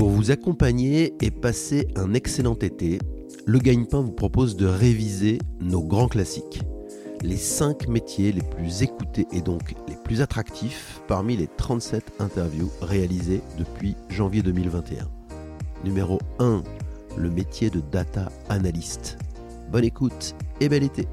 Pour vous accompagner et passer un excellent été, le Gagne-Pain vous propose de réviser nos grands classiques. Les 5 métiers les plus écoutés et donc les plus attractifs parmi les 37 interviews réalisées depuis janvier 2021. Numéro 1, le métier de data analyst. Bonne écoute et bel été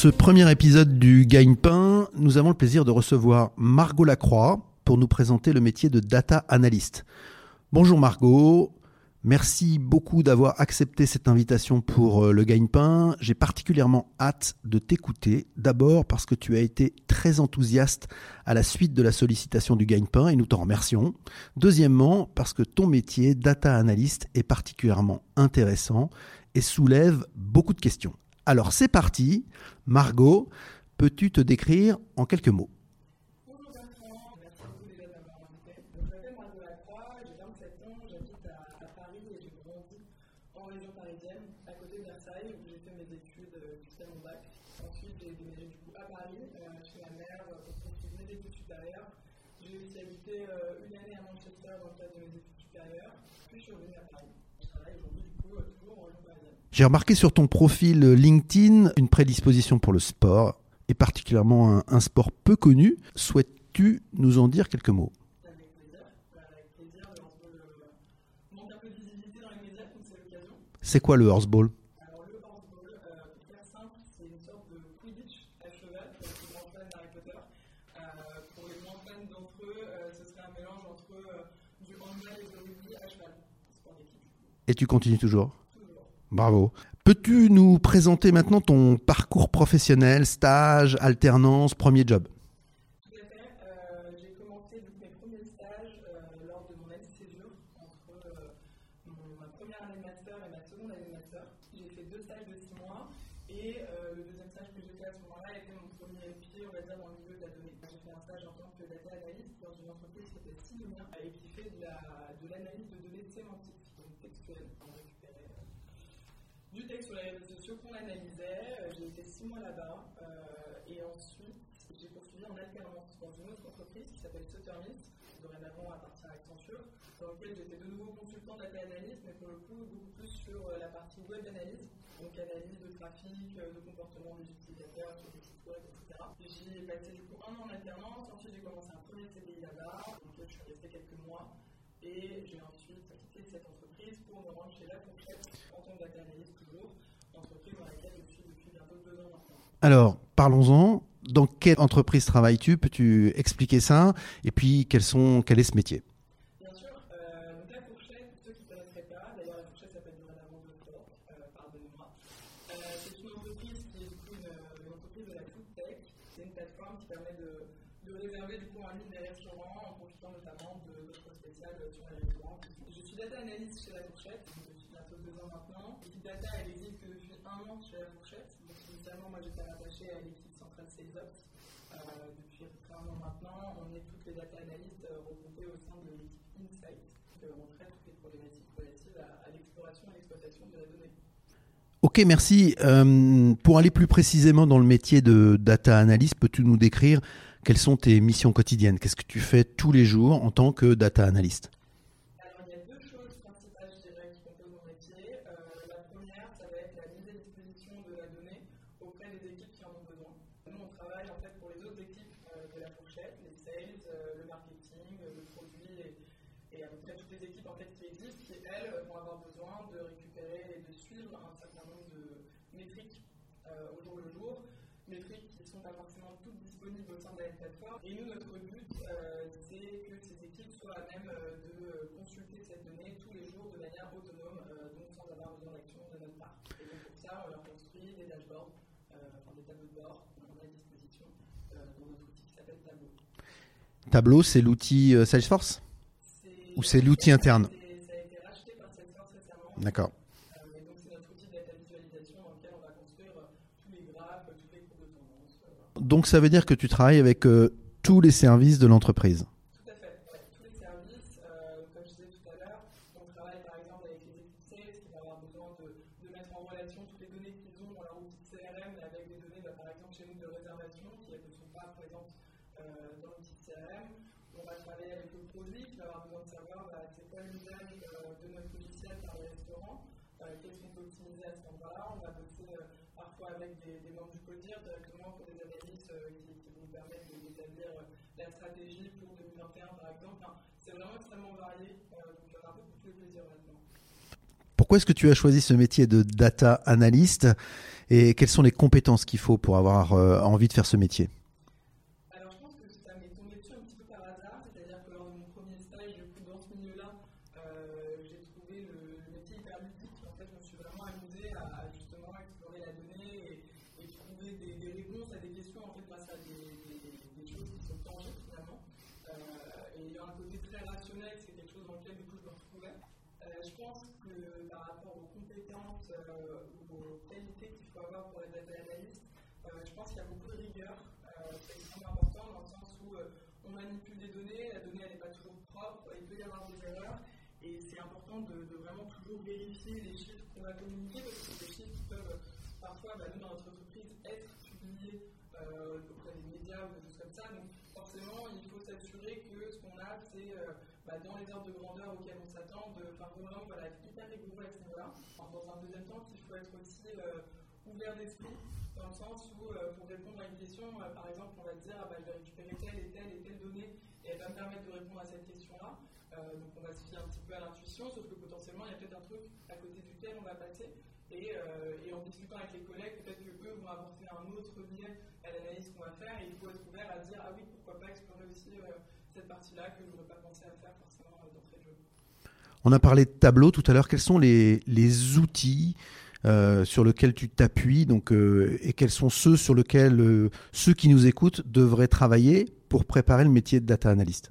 ce premier épisode du Gagne-Pain, nous avons le plaisir de recevoir Margot Lacroix pour nous présenter le métier de data analyst. Bonjour Margot, merci beaucoup d'avoir accepté cette invitation pour euh, le Gagne-Pain. J'ai particulièrement hâte de t'écouter, d'abord parce que tu as été très enthousiaste à la suite de la sollicitation du Gagne-Pain et nous t'en remercions. Deuxièmement, parce que ton métier, data analyst, est particulièrement intéressant et soulève beaucoup de questions. Alors c'est parti. Margot, peux-tu te décrire en quelques mots? Bonjour Bertrand, merci beaucoup déjà de m'avoir invité. Je m'appelle Margot Lacroix, j'ai 27 ans, j'habite à, Paris et j'ai grandi en région parisienne, à côté de Versailles, où j'ai fait mes études euh, jusqu'à mon bac. Ensuite, j'ai du coup à Paris, chez ma mère, pour poursuivre mes études supérieures. J'ai aussi habité euh, une année à Manchester dans le cadre de mes études supérieures, puis je suis revenue à Paris. Je travaille aujourd'hui du coup toujours en région parisienne. J'ai remarqué sur ton profil LinkedIn une prédisposition pour le sport, et particulièrement un, sport peu connu. Souhaites-tu nous en dire quelques mots? Avec plaisir, Euh, avec plaisir, on peut euh, manque un peu de visibilité dans les médias, donc c'est l'occasion. C'est quoi le horseball? Alors le horseball, euh, pour faire simple, c'est une sorte de Quidditch à cheval pour les grands fans d'Harry Potter. Euh, pour les moins fans d'entre eux, euh, ce serait un mélange entre euh, du handball et du rugby à cheval. Et tu continues toujours? Bravo. Peux-tu nous présenter maintenant ton parcours professionnel, stage, alternance, premier job Tout à fait. Euh, j'ai commencé donc, mes premiers stages euh, lors de mon année de césure entre euh, mon- ma première année de master et ma seconde année de master. J'ai fait deux stages de six mois et euh, le deuxième stage que j'ai fait à ce moment-là était mon premier pied, on va dire, dans le milieu de la donnée. J'ai fait un stage en tant que data analyst dans une entreprise qui s'appelle Sidonia et qui fait de la- de l'analyse de données sémantiques, donc textuelles. On récupérait euh, du texte sur les réseaux sociaux qu'on analysait. Euh, J'ai été six mois là-bas euh, et ensuite j'ai poursuivi en alternance dans une autre entreprise qui s'appelle Suttermint, qui dorénavant appartient à Accenture, dans laquelle j'étais de nouveau consultant data analyst, mais pour le coup beaucoup plus sur euh, la partie web analyse, donc analyse de trafic, euh, de comportement des utilisateurs etc. Et J'y ai passé du coup un an en alternance, ensuite j'ai commencé un premier CDI là-bas, dans lequel je suis resté quelques mois. Et j'ai ensuite quitté cette entreprise pour me rendre chez La Fourchette en tant que data analyst toujours, entreprise dans laquelle je suis depuis bientôt deux ans maintenant. Alors, parlons-en. Dans quelle entreprise travailles-tu? Peux-tu expliquer ça? Et puis, quel est ce métier Bien sûr, euh, donc La Fourchette, pour ceux qui ne connaîtraient pas, d'ailleurs La Fourchette s'appelle dorénavant de Fort, euh, pardonnez-moi. Euh, c'est une entreprise qui est du coup une, une entreprise de la food tech. C'est une plateforme qui permet de, de réserver du coup en ligne des restaurants en profitant notamment de l'offre spéciale sur les restaurants. Je suis data analyst chez La Fourchette, donc depuis bientôt deux ans maintenant. L'équipe data, elle existe depuis un an chez La Fourchette. Donc initialement, moi j'étais rattaché à l'équipe centrale Sales Ops. Euh, depuis un an maintenant, on est toutes les data analystes euh, regroupées au sein de l'équipe Insight. Euh, on traite toutes les problématiques relatives à, à l'exploration et l'exploitation de la donnée. Ok, merci. Euh, pour aller plus précisément dans le métier de data analyst, peux-tu nous décrire quelles sont tes missions quotidiennes? Qu'est-ce que tu fais tous les jours en tant que data analyst? Et, à peu près toutes les équipes en qui existent, qui elles vont avoir besoin de récupérer et de suivre un certain nombre de métriques euh, au jour le jour, métriques qui ne sont pas forcément toutes disponibles au sein de la plateforme. Et nous, notre but, euh, c'est que ces équipes soient à même euh, de consulter cette donnée tous les jours de manière autonome, euh, donc sans avoir besoin d'action de notre part. Et donc pour ça, on leur construit des dashboards, euh, enfin des tableaux de bord qu'on a à disposition euh, dans notre outil qui s'appelle Tableau. Tableau, c'est l'outil euh, Salesforce? Ou c'est l'outil interne. D'accord. Donc ça veut dire que tu travailles avec euh, tous les services de l'entreprise. Tout à fait, ouais. tous les services, euh, comme je disais tout à l'heure, on travaille par exemple avec les équipes sales dans l'outil CRM. On va travailler avec le produit qui va avoir besoin de savoir bah, c'est quoi l'usage de notre logiciel par les restaurants, qu'est-ce qu'on peut optimiser à ce moment-là. On va bosser parfois avec des, membres du CODIR directement pour des analyses qui, qui, vont permettre d'établir la stratégie pour 2021 par exemple. c'est vraiment extrêmement varié, donc il y aura beaucoup de plaisir maintenant. Pourquoi est-ce que tu as choisi ce métier de data analyst et quelles sont les compétences qu'il faut pour avoir euh, envie de faire ce métier? Les chiffres qu'on va communiquer parce que c'est des chiffres qui peuvent parfois, bah, nous dans notre entreprise, être publiés auprès des médias ou des choses comme ça. Donc forcément, il faut s'assurer que ce qu'on a, c'est bah, dans les ordres de grandeur auxquels on s'attend, enfin vraiment voilà, être hyper rigoureux à ce niveau-là. Dans un deuxième temps, il faut être aussi euh, ouvert d'esprit, dans le sens où euh, pour répondre à une question, euh, par exemple, on va dire ah, bah, je vais récupérer telle et telle et telle donnée et elle va me permettre de répondre à cette question-là. donc on va se fier un petit peu à l'intuition, sauf que potentiellement il y a peut-être un truc à côté duquel on va passer. Et, et en discutant avec les collègues, peut-être qu'eux vont apporter un autre biais à l'analyse qu'on va faire et il faut être ouvert à dire ah oui, pourquoi pas explorer aussi cette partie-là que je n'aurais pas pensé à faire forcément d'entrée de jeu. On a parlé de tableau tout à l'heure. Quels sont les, les outils euh, sur lesquels tu t'appuies donc, euh, et quels sont ceux sur lesquels euh, ceux qui nous écoutent devraient travailler pour préparer le métier de data analyst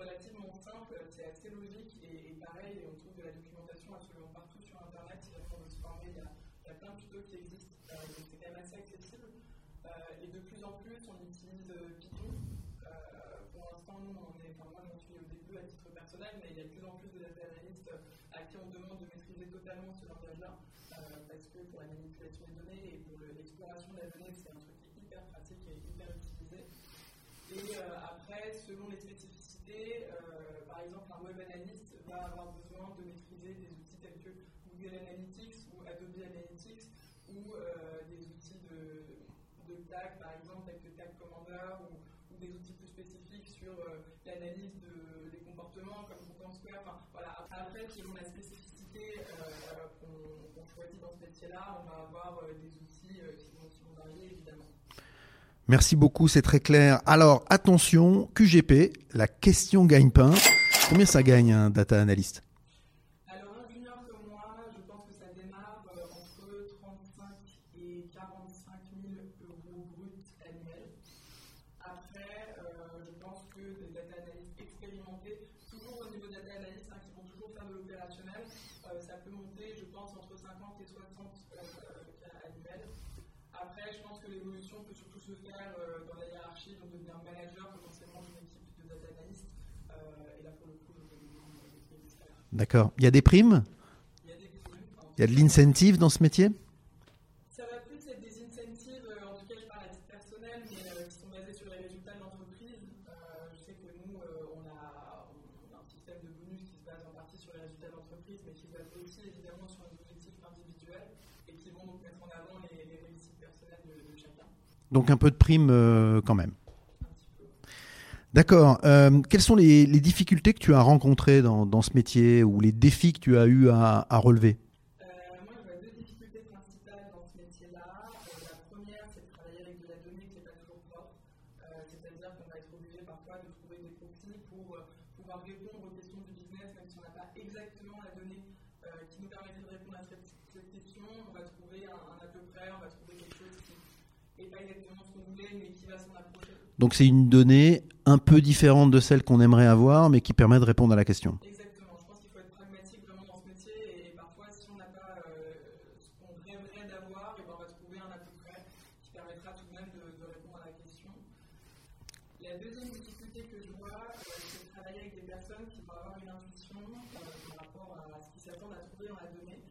relativement simple, c'est assez logique et, pareil, on trouve de la documentation absolument partout sur Internet. Si on veut se former, il y, a, qui existent, euh, c'est quand même assez accessible. Euh, et de plus en plus, on utilise euh, Python. pour l'instant, nous, on est, enfin, moi, j'en suis au début à titre personnel, mais il y a de plus en plus de data analystes à qui on demande de maîtriser totalement ce langage-là, parce que pour la manipulation des données et pour l'exploration de la donnée, c'est un truc hyper pratique et hyper utilisé. Et après, selon les spécificités, euh, par exemple, un web analyst va avoir besoin de maîtriser des outils tels que Google Analytics ou Adobe Analytics ou euh, des outils de, de, tag, par exemple, tels que Tag Commander ou, des outils plus spécifiques sur euh, l'analyse de, des comportements comme Content Square. Enfin, voilà. Après, selon la spécificité qu'on choisit dans ce métier-là, on va avoir des outils qui vont, qui vont varier évidemment. Merci beaucoup, c'est très clair. Alors attention, QGP, la question gagne-pain. Combien ça gagne un data analyst Alors un junior comme moi, je pense que ça démarre euh, entre 35 et 45 000 euros bruts annuels. Après, euh, je pense que des data analystes expérimentés, toujours au niveau de data analystes, hein, qui vont toujours faire de l'opérationnel, euh, ça peut monter, je pense, entre 50 et 60 annuels. Après, je pense que l'évolution peut surtout faire euh, dans la hiérarchie, donc devenir manager potentiellement d'une équipe de data analyst. Euh, et là, pour le coup, je vais D'accord. Il y a des primes? Il y a primes. De l'incentive dans ce métier? Ça va plus être des incentives, euh, en tout cas, je parle à titre personnel, mais qui sont basés sur les résultats de l'entreprise. je sais que nous, on a, on, a, un système de bonus qui se base en partie sur les résultats de l'entreprise, mais qui se base aussi évidemment sur les objectifs individuels et qui vont donc mettre en avant les, les réussites personnelles de, de chacun. Donc un peu de prime euh, quand même. D'accord. Euh, quelles sont les, les, difficultés que tu as rencontrées dans, dans, ce métier ou les défis que tu as eu à, à relever? Euh, Moi, je vois deux difficultés principales dans ce métier-là. Euh, la première, c'est de travailler avec de la donnée qui n'est pas toujours propre. Euh, C'est-à-dire qu'on va être obligé parfois de trouver des profils pour pouvoir répondre aux questions du business, même si on n'a pas exactement la donnée qui nous permettrait de répondre à cette, cette question. On va trouver un, un, à peu près, on va trouver quelque chose qui n'est pas exactement ce qu'on voulait, mais qui va s'en approcher. Donc c'est une donnée un peu différente de celle qu'on aimerait avoir, mais qui permet de répondre à la question. Exactement. Je pense qu'il faut être pragmatique vraiment dans ce métier et parfois, si on n'a pas euh, ce qu'on rêverait d'avoir, et ben, on va trouver un à peu près qui permettra tout de même de, de répondre à la question. La deuxième difficulté que je vois, euh, c'est de travailler avec des personnes qui vont avoir une intuition euh, par rapport à ce qu'ils s'attendent à trouver dans la donnée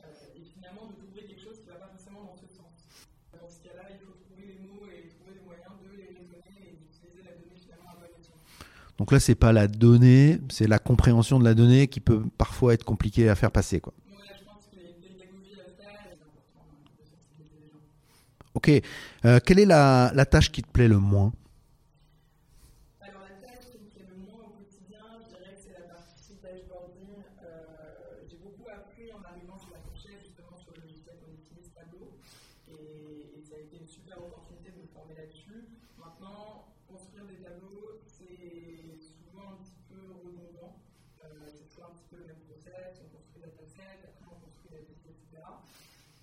euh, et finalement de trouver quelque chose qui ne va pas forcément dans ce sens. Dans ce cas-là, il faut trouver les mots et trouver des moyens de les raisonner et d'utiliser la donnée finalement à bon escient. Donc là, c'est pas la donnée, c'est la compréhension de la donnée qui peut parfois être compliquée à faire passer. Quoi. Ok, Euh, quelle est la tâche qui te plaît le moins Alors la tâche qui me plaît le moins au quotidien, je dirais que c'est la partie dashboarding. Euh, j'ai beaucoup appris en arrivant sur la fourchette, justement sur le logiciel qu'on utilise Tableau, et, et ça a été une super opportunité de me former là-dessus. Maintenant, construire des tableaux, c'est souvent un petit peu redondant. Euh, c'est toujours un petit peu le même process, on construit la dataset, après on construit la liste, etc.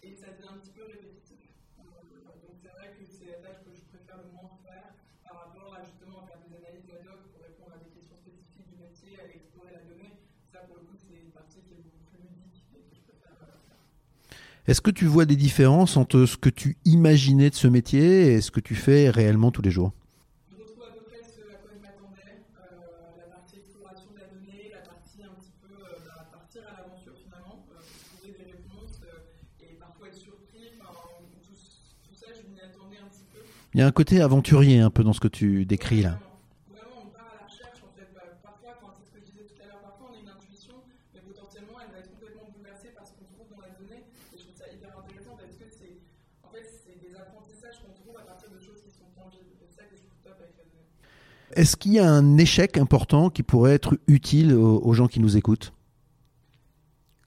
Et ça devient un petit peu répétitif. Euh, donc c'est vrai que c'est la tâche que je préfère le moins faire par rapport à justement faire des analyses ad hoc pour répondre à des questions spécifiques du métier, à explorer la donnée. Ça pour le coup c'est une partie qui est beaucoup plus ludique et que je préfère euh, faire. Est-ce que tu vois des différences entre ce que tu imaginais de ce métier et ce que tu fais réellement tous les jours? Je retrouve à peu près ce à quoi je m'attendais, euh, la partie exploration de la donnée, la partie un petit peu euh, bah, partir à l'aventure finalement, euh, pour trouver des réponses euh, et parfois être surpris. Enfin, tout, tout ça, je m'y attendais un petit peu. Il y a un côté aventurier un peu dans ce que tu décris là. Vraiment, Vraiment, on part à la recherche en fait. Bah, parfois, quand c'est ce que je disais tout à l'heure, parfois on a une intuition, mais potentiellement elle va être complètement bouleversée par ce qu'on trouve dans la donnée. Et je trouve ça hyper intéressant parce que c'est en fait c'est des apprentissages qu'on trouve à partir de choses qui sont tangibles. C'est ça que je trouve top avec la. Est-ce qu'il y a un échec important qui pourrait être utile aux, aux gens qui nous écoutent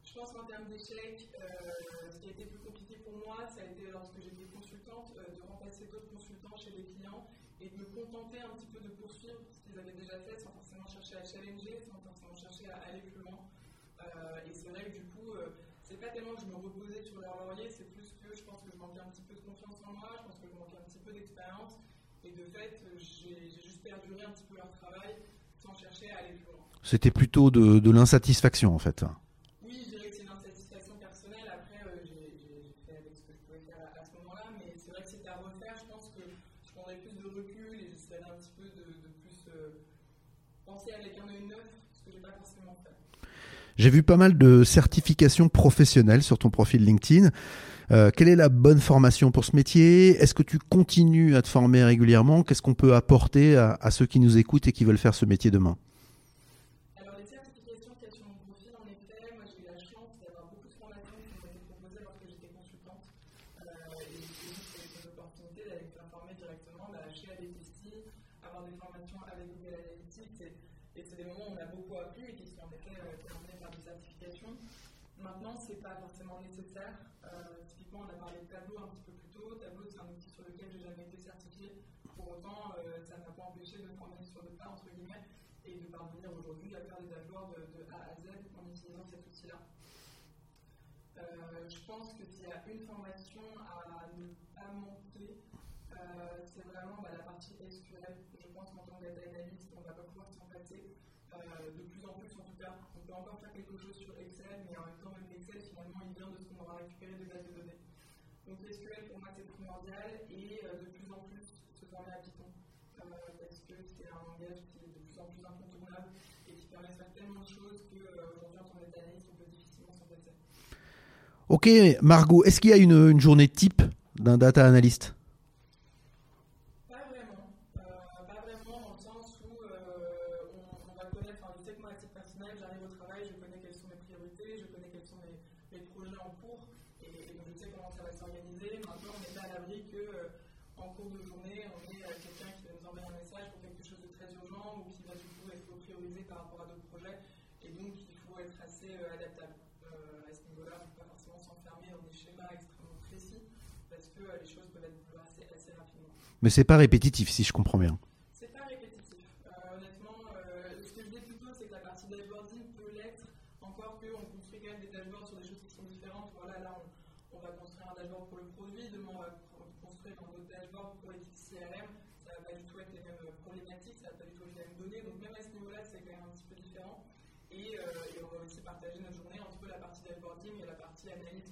Je pense qu'en termes d'échec, euh, ce qui a été plus compliqué pour moi, ça a été lorsque j'étais consultante, euh, de remplacer d'autres consultants chez les clients et de me contenter un petit peu de poursuivre ce qu'ils avaient déjà fait sans forcément chercher à challenger, sans forcément chercher à aller plus loin. Euh, et c'est vrai que du coup, euh, c'est pas tellement que je me reposais sur leur laurier, c'est plus que je pense que je manquais un petit peu de confiance en moi, je pense que je manquais un petit peu d'expérience. Et de fait, euh, j'ai j'ai juste perduré un petit peu leur travail sans chercher à aller plus loin. C'était plutôt de, de l'insatisfaction en fait. Oui, je dirais que c'est une insatisfaction personnelle. Après, euh, j'ai fait avec ce que je pouvais faire à, ce moment-là, mais c'est vrai que c'était à refaire, je pense que je prendrais plus de recul et j'essaierais un petit peu de, de plus euh, penser avec un œil neuf, ce que j'ai pas forcément fait. J'ai vu pas mal de certifications professionnelles sur ton profil LinkedIn. Euh, quelle est la bonne formation pour ce métier? Est-ce que tu continues à te former régulièrement? Qu'est-ce qu'on peut apporter à, à ceux qui nous écoutent et qui veulent faire ce métier demain Alors, les certifications qu'il y a sur mon profil, en effet, moi j'ai eu la chance d'avoir beaucoup de formations qui m'ont été proposées lorsque j'étais consultante. Euh, et c'est juste une opportunité d'aller me faire former directement, d'aller chez ADTC, avoir des formations avec Google Analytics. Et, et c'est des moments où on a beaucoup appris et qui sont en effet euh, terminés par des certifications. Pas forcément nécessaire. Euh, typiquement, on a parlé de Tableau un petit peu plus tôt. Tableau, c'est un outil sur lequel j'ai jamais été certifié. Pour autant, euh, ça ne m'a pas empêché de me former sur le tas, entre guillemets, et de parvenir aujourd'hui à faire des dashboards de, A à Z en utilisant cet outil-là. Euh, je pense que s'il y a une formation à ne pas manquer, c'est vraiment bah, la partie SQL. Je pense qu'en tant que data analyst, on ne va pas pouvoir s'en passer. De plus en plus, en tout cas, on peut encore faire quelque chose sur Excel, mais en même temps, même Excel, finalement, il vient de ce qu'on aura récupéré de bases de données. Donc SQL, pour moi, c'est primordial et euh, de plus en plus se former à Python. Euh, parce que c'est un langage qui est de plus en plus incontournable et qui permet de faire tellement de choses qu'aujourd'hui, en tant analyst, on peut difficilement s'en passer. Ok, Margot, est-ce qu'il y a une journée type d'un data analyst? Mais c'est pas répétitif, si je comprends bien. C'est pas répétitif. Euh, honnêtement, euh, ce que je disais plus tôt, c'est que la partie dashboarding peut l'être, encore qu'on construit quand même des dashboards sur des choses qui sont différentes. Voilà, là, on, va construire un dashboard pour le produit, demain, on va construire un autre dashboard pour l'équipe CRM. Ça va pas du tout être les mêmes euh, problématiques, ça va pas du tout être les mêmes données. Donc, même à ce niveau-là, c'est quand même un petit peu différent. Et, on va aussi partager notre journée entre la partie dashboarding et la partie analyse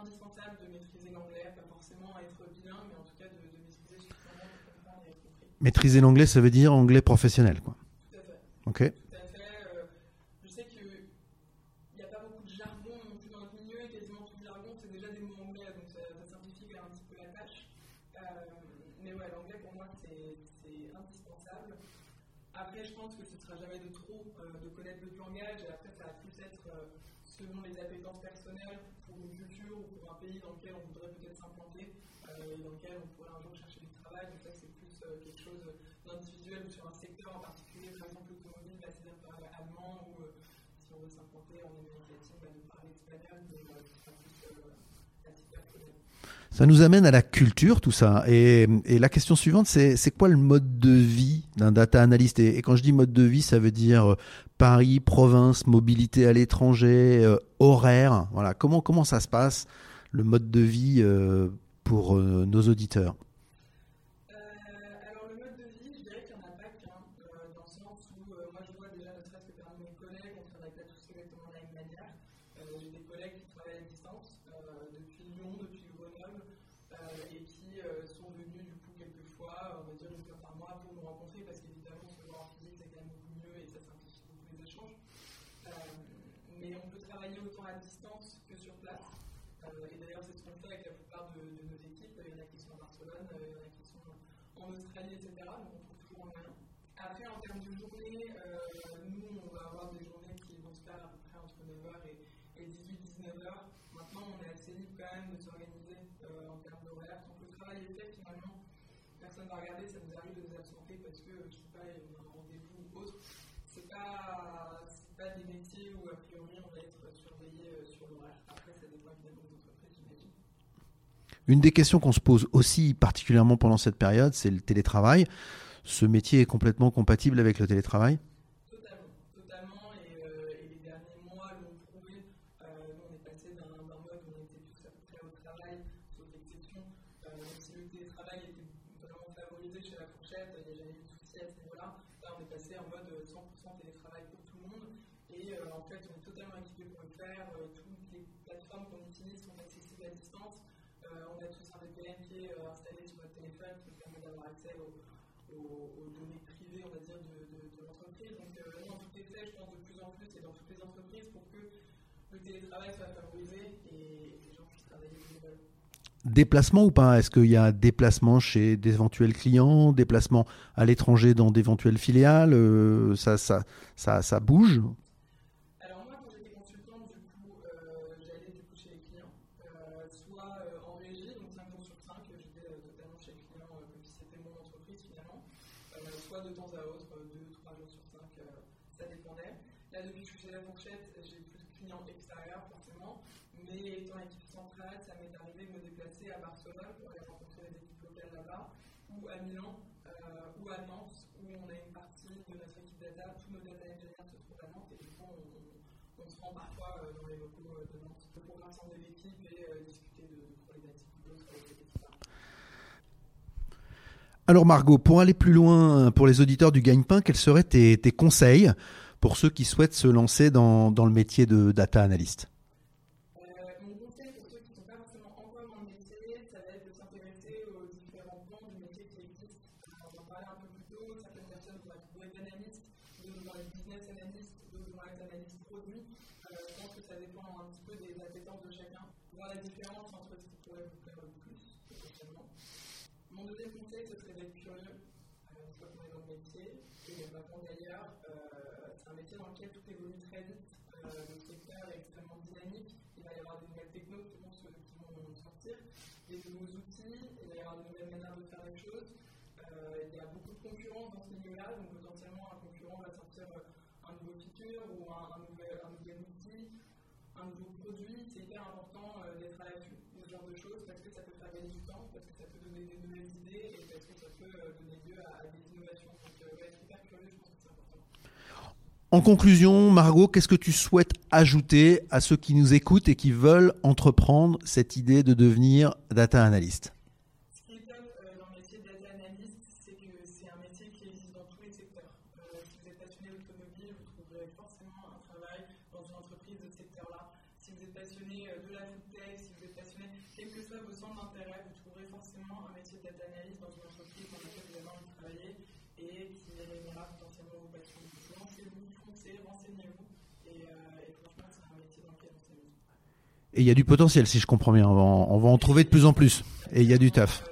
indispensable de maîtriser l'anglais, pas forcément être bilingue, mais en tout cas de, de maîtriser suffisamment pour comprendre et être compris. Maîtriser l'anglais, ça veut dire anglais professionnel, quoi. Tout à fait. Ok. Tout à fait. Euh, je sais qu'il n'y a pas beaucoup de jargon non plus dans notre milieu, et quasiment tout le jargon, c'est déjà des mots anglais, donc ça, ça simplifie quand même un petit peu la tâche. Euh, mais ouais, l'anglais pour moi, c'est indispensable. Après, je pense que ce ne sera jamais de trop euh, de connaître le langage, et après, ça va plus être euh, selon les appétences personnelles pour une culture ou pour un pays dans lequel on voudrait peut-être s'implanter euh, et dans lequel on pourrait un jour chercher du travail. Donc ça, c'est plus euh, quelque chose d'individuel ou sur un secteur en particulier, par exemple l'automobile, c'est-à-dire parler allemand ou euh, si on veut s'implanter en Amérique latine, bah, de parler espagnol, mais ce sera plus la type personnel. Ça nous amène à la culture, tout ça. Et, la question suivante, c'est quoi le mode de vie d'un data analyst? Et, quand je dis mode de vie, ça veut dire euh, Paris, province, mobilité à l'étranger, euh, horaire. Voilà. Comment comment ça se passe le mode de vie euh, pour nos auditeurs? Après, en termes de journée, euh, nous, on va avoir des journées qui vont se faire à peu près entre 9h et, 18-19h. Maintenant, on est assez libre quand même de s'organiser euh, en termes d'horaire. Quand le travail est fait, finalement, personne ne va regarder, ça nous arrive de nous absenter parce que, je sais pas, y a un rendez-vous ou autre. Ce n'est pas, pas des métiers où, a priori, on va être surveillé euh, sur l'horaire. Après, ça dépend évidemment des. Une des questions qu'on se pose aussi particulièrement pendant cette période, c'est le télétravail. Ce métier est complètement compatible avec le télétravail? Aux, aux, données privées, on va dire, de, de, de l'entreprise. Donc, euh, on tout est je pense, de plus en plus et dans toutes les entreprises pour que le télétravail soit favorisé et les gens puissent travailler. Déplacement ou pas? Est-ce qu'il y a déplacement chez d'éventuels clients, déplacement à l'étranger dans d'éventuelles filiales? Euh, ça, ça, ça, ça bouge? Ou à Milan euh, ou à Nantes, où on a une partie de notre équipe data, tous nos data engineers se trouvent à Nantes, et du coup, on, on, se rend parfois euh, dans les locaux euh, de Nantes pour rassembler l'équipe et discuter de, problématiques ou d'autres. Alors Margot, pour aller plus loin pour les auditeurs du Gagne-Pain, quels seraient tes, tes, conseils pour ceux qui souhaitent se lancer dans, dans le métier de data analyst? Des nouveaux outils, il va y une nouvelle manière de faire les choses. il y a beaucoup de concurrence dans ce milieu-là, donc potentiellement un concurrent va sortir un nouveau feature ou un, un, nouvel, un nouvel outil, un nouveau produit. C'est hyper important d'être à l'affût de ce genre de choses parce que ça peut faire gagner du temps, parce que ça peut donner des nouvelles idées et parce que ça peut donner lieu à, des innovations? Donc, être hyper curieux, je pense que c'est important. En conclusion, Margot, qu'est-ce que tu souhaites ajouter à ceux qui nous écoutent et qui veulent entreprendre cette idée de devenir data analyst? Et il y a du potentiel, si je comprends bien. On va en, on va en trouver de plus en plus. Et il y a du taf.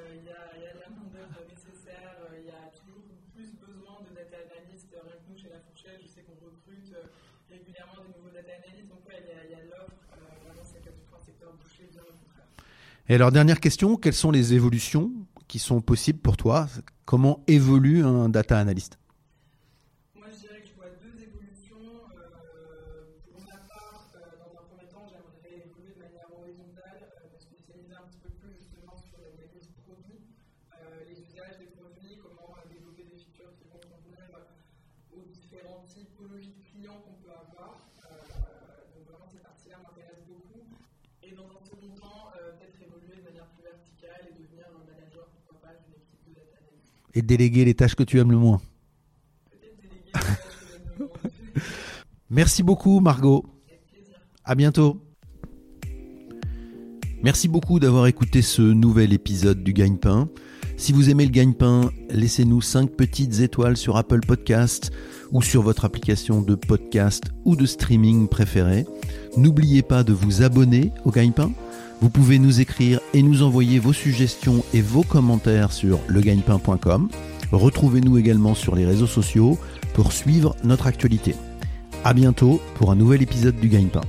Et alors, dernière question, quelles sont les évolutions qui sont possibles pour toi? Comment évolue un data analyst Moi, je dirais que je vois deux évolutions. Euh, pour ma part, euh, dans un premier temps, j'aimerais évoluer de manière horizontale, euh, me spécialiser un petit peu plus justement sur la diagnostic produit, euh, les usages des produits, comment euh, développer des features qui vont convenir euh, aux différentes typologies de clients qu'on peut avoir. Euh, donc vraiment, cette partie-là m'intéresse beaucoup. Et dans un second temps, euh, peut-être évoluer de manière plus verticale et devenir un manager, pourquoi pas, d'une équipe de data analyst. Et déléguer les tâches que tu aimes le moins. Merci beaucoup, Margot. À bientôt. Merci beaucoup d'avoir écouté ce nouvel épisode du Gagne-Pain. Si vous aimez le Gagne-Pain, laissez-nous 5 petites étoiles sur Apple Podcast ou sur votre application de podcast ou de streaming préférée. N'oubliez pas de vous abonner au Gagne-Pain. Vous pouvez nous écrire et nous envoyer vos suggestions et vos commentaires sur legagnepain.com. Retrouvez-nous également sur les réseaux sociaux pour suivre notre actualité. À bientôt pour un nouvel épisode du Gagne-Pain.